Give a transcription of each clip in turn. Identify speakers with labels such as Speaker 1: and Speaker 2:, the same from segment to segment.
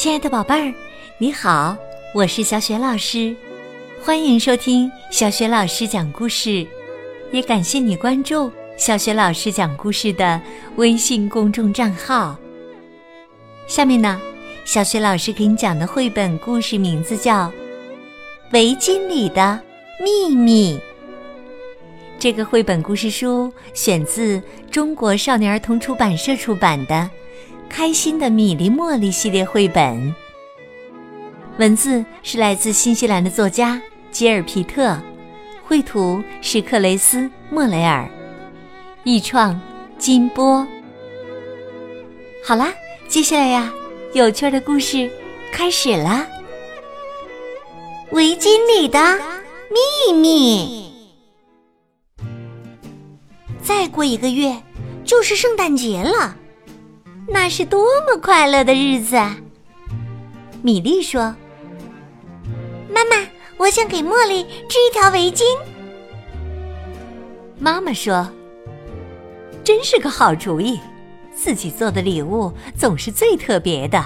Speaker 1: 亲爱的宝贝儿，你好，我是小雪老师，欢迎收听小雪老师讲故事，也感谢你关注小雪老师讲故事的微信公众账号。下面呢，小雪老师给你讲的绘本故事名字叫《围巾里的秘密》。这个绘本故事书选自中国少年儿童出版社出版的《开心的米粒茉莉》系列绘本。文字是来自新西兰的作家吉尔皮特，绘图是克雷斯莫雷尔，译创金波。好啦，接下来呀，有趣的故事开始啦！
Speaker 2: 围巾里的秘密。再过一个月就是圣诞节了，那是多么快乐的日子！啊！米莉说：“妈妈，我想给茉莉织一条围巾。”
Speaker 1: 妈妈说：“真是个好主意，自己做的礼物总是最特别的，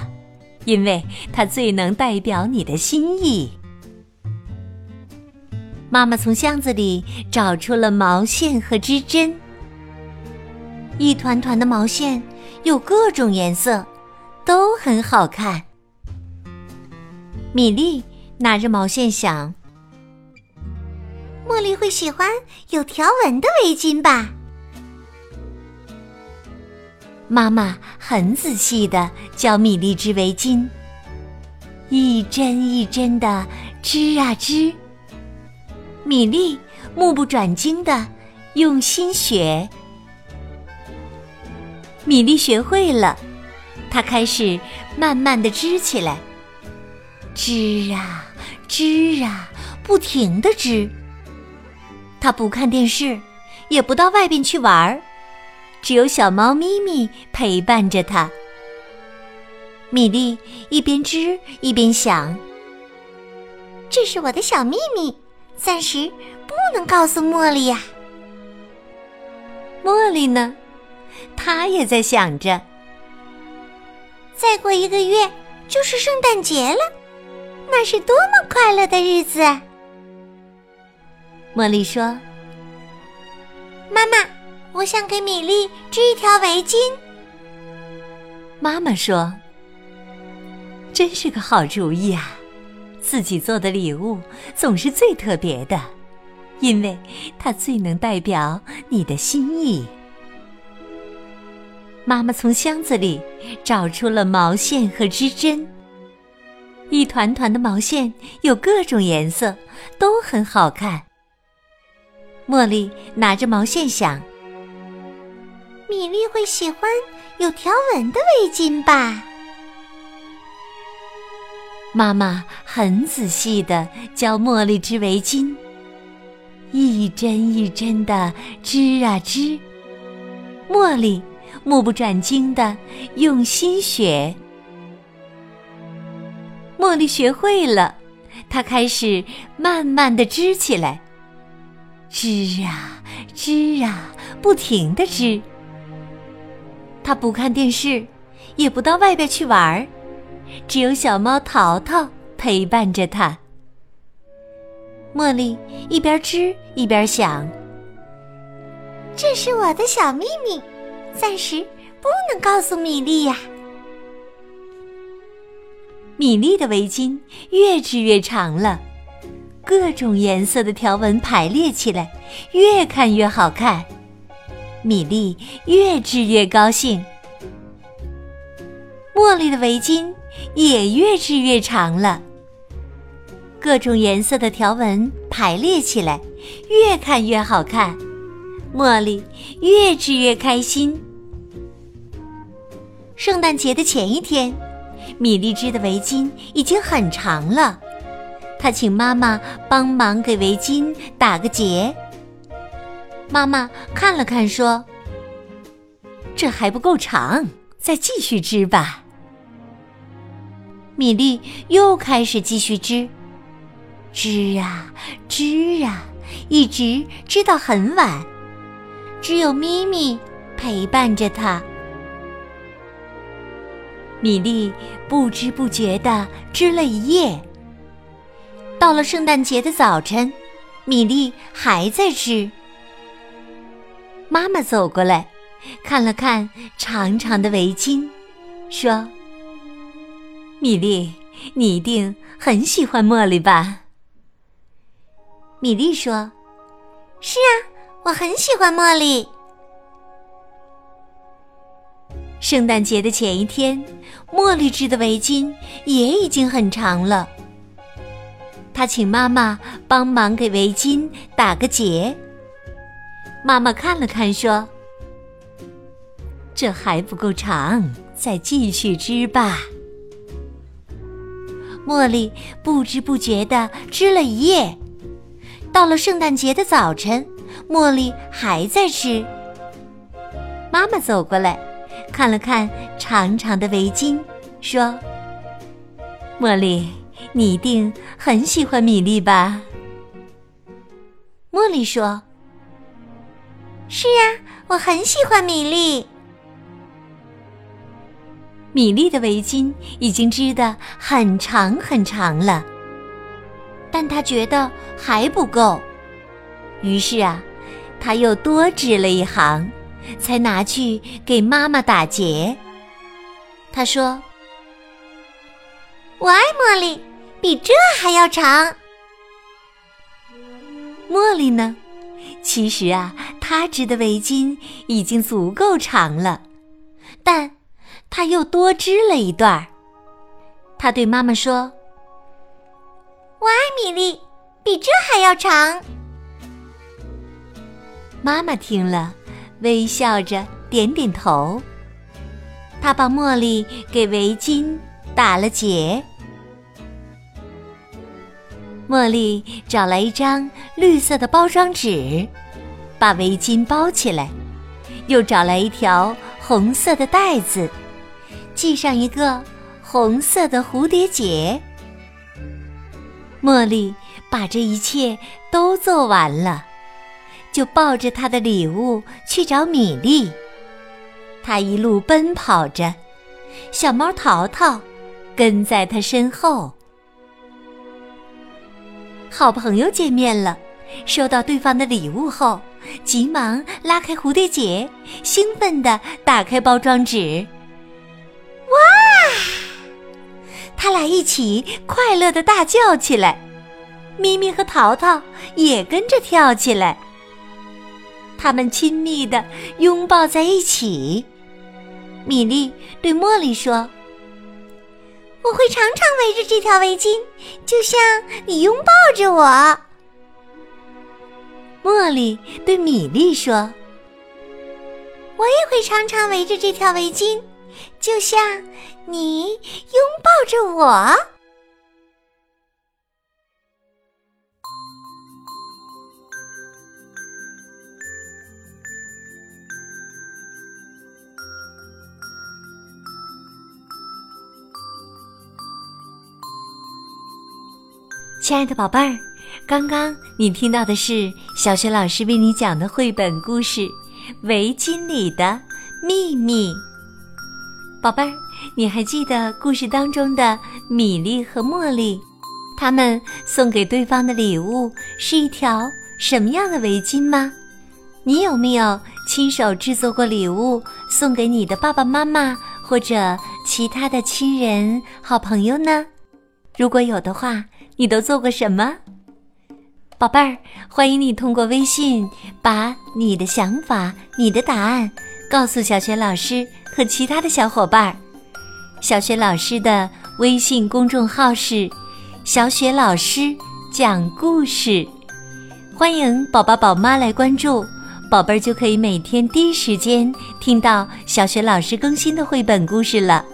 Speaker 1: 因为它最能代表你的心意。”妈妈从箱子里找出了毛线和织针。一团团的毛线，有各种颜色，都很好看。米莉拿着毛线想：“
Speaker 2: 茉莉会喜欢有条纹的围巾吧？”
Speaker 1: 妈妈很仔细的教米莉织围巾，一针一针的织啊织。米莉目不转睛的用心学。米莉学会了，她开始慢慢的织起来，织啊织啊，不停的织。她不看电视，也不到外边去玩儿，只有小猫咪咪陪伴着她。米莉一边织一边想：“
Speaker 2: 这是我的小秘密，暂时不能告诉茉莉呀。”
Speaker 1: 茉莉呢？他也在想着，
Speaker 2: 再过一个月就是圣诞节了，那是多么快乐的日子！
Speaker 1: 茉莉说：“
Speaker 2: 妈妈，我想给米莉织一条围巾。”
Speaker 1: 妈妈说：“真是个好主意啊！自己做的礼物总是最特别的，因为它最能代表你的心意。”妈妈从箱子里找出了毛线和织针，一团团的毛线有各种颜色，都很好看。茉莉拿着毛线想：“
Speaker 2: 米粒会喜欢有条纹的围巾吧？”
Speaker 1: 妈妈很仔细的教茉莉织围巾，一针一针的织啊织，茉莉。目不转睛的用心学，茉莉学会了，她开始慢慢的织起来，织啊织啊，不停的织。她不看电视，也不到外边去玩儿，只有小猫淘淘陪伴着她。茉莉一边织一边想：“
Speaker 2: 这是我的小秘密。”暂时不能告诉米莉呀。
Speaker 1: 米莉的围巾越织越长了，各种颜色的条纹排列起来，越看越好看。米莉越织越高兴。茉莉的围巾也越织越长了，各种颜色的条纹排列起来，越看越好看。茉莉越织越开心。圣诞节的前一天，米莉织的围巾已经很长了。她请妈妈帮忙给围巾打个结。妈妈看了看，说：“这还不够长，再继续织吧。”米莉又开始继续织，织啊织啊，一直织到很晚。只有咪咪陪伴着他。米粒不知不觉地织了一夜。
Speaker 2: 到了圣诞节的早晨，米粒还在织。
Speaker 1: 妈妈走过来，看了看长长的围巾，说：“米粒，你一定很喜欢茉莉吧？”
Speaker 2: 米粒说：“是啊，我很喜欢茉莉。”
Speaker 1: 圣诞节的前一天，茉莉织的围巾也已经很长了。她请妈妈帮忙给围巾打个结。妈妈看了看，说：“这还不够长，再继续织吧。”
Speaker 2: 茉莉不知不觉地织了一夜。到了圣诞节的早晨，茉莉还在织。
Speaker 1: 妈妈走过来。看了看长长的围巾，说：“茉莉，你一定很喜欢米粒吧？”
Speaker 2: 茉莉说：“是啊，我很喜欢米粒。”
Speaker 1: 米粒的围巾已经织得很长很长了，但她觉得还不够，于是啊，她又多织了一行。才拿去给妈妈打结。
Speaker 2: 他说：“我爱茉莉，比这还要长。”
Speaker 1: 茉莉呢？其实啊，她织的围巾已经足够长了，但她又多织了一段儿。她对妈妈说：“
Speaker 2: 我爱米粒，比这还要长。”
Speaker 1: 妈妈听了。微笑着点点头，她把茉莉给围巾打了结。茉莉找来一张绿色的包装纸，把围巾包起来，又找来一条红色的带子，系上一个红色的蝴蝶结。茉莉把这一切都做完了。就抱着他的礼物去找米粒。他一路奔跑着，小猫淘淘跟在他身后。好朋友见面了，收到对方的礼物后，急忙拉开蝴蝶结，兴奋地打开包装纸。
Speaker 2: 哇！
Speaker 1: 他俩一起快乐地大叫起来，咪咪和淘淘也跟着跳起来。他们亲密的拥抱在一起。米莉对茉莉说：“
Speaker 2: 我会常常围着这条围巾，就像你拥抱着我。”
Speaker 1: 茉莉对米莉说：“
Speaker 2: 我也会常常围着这条围巾，就像你拥抱着我。”
Speaker 1: 亲爱的宝贝儿，刚刚你听到的是小雪老师为你讲的绘本故事《围巾里的秘密》。宝贝儿，你还记得故事当中的米粒和茉莉，他们送给对方的礼物是一条什么样的围巾吗？你有没有亲手制作过礼物送给你的爸爸妈妈或者其他的亲人、好朋友呢？如果有的话，你都做过什么，宝贝儿？欢迎你通过微信把你的想法、你的答案告诉小雪老师和其他的小伙伴儿。小雪老师的微信公众号是“小雪老师讲故事”，欢迎宝宝宝妈来关注，宝贝儿就可以每天第一时间听到小雪老师更新的绘本故事了。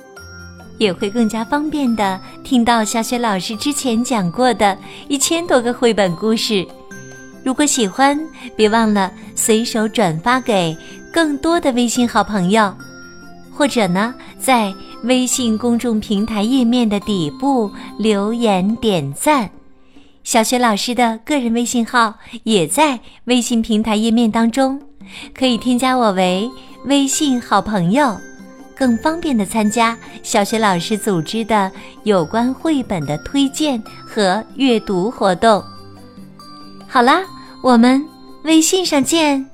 Speaker 1: 也会更加方便的听到小雪老师之前讲过的一千多个绘本故事。如果喜欢，别忘了随手转发给更多的微信好朋友，或者呢，在微信公众平台页面的底部留言点赞。小雪老师的个人微信号也在微信平台页面当中，可以添加我为微信好朋友。更方便的参加小学老师组织的有关绘本的推荐和阅读活动。好啦，我们微信上见。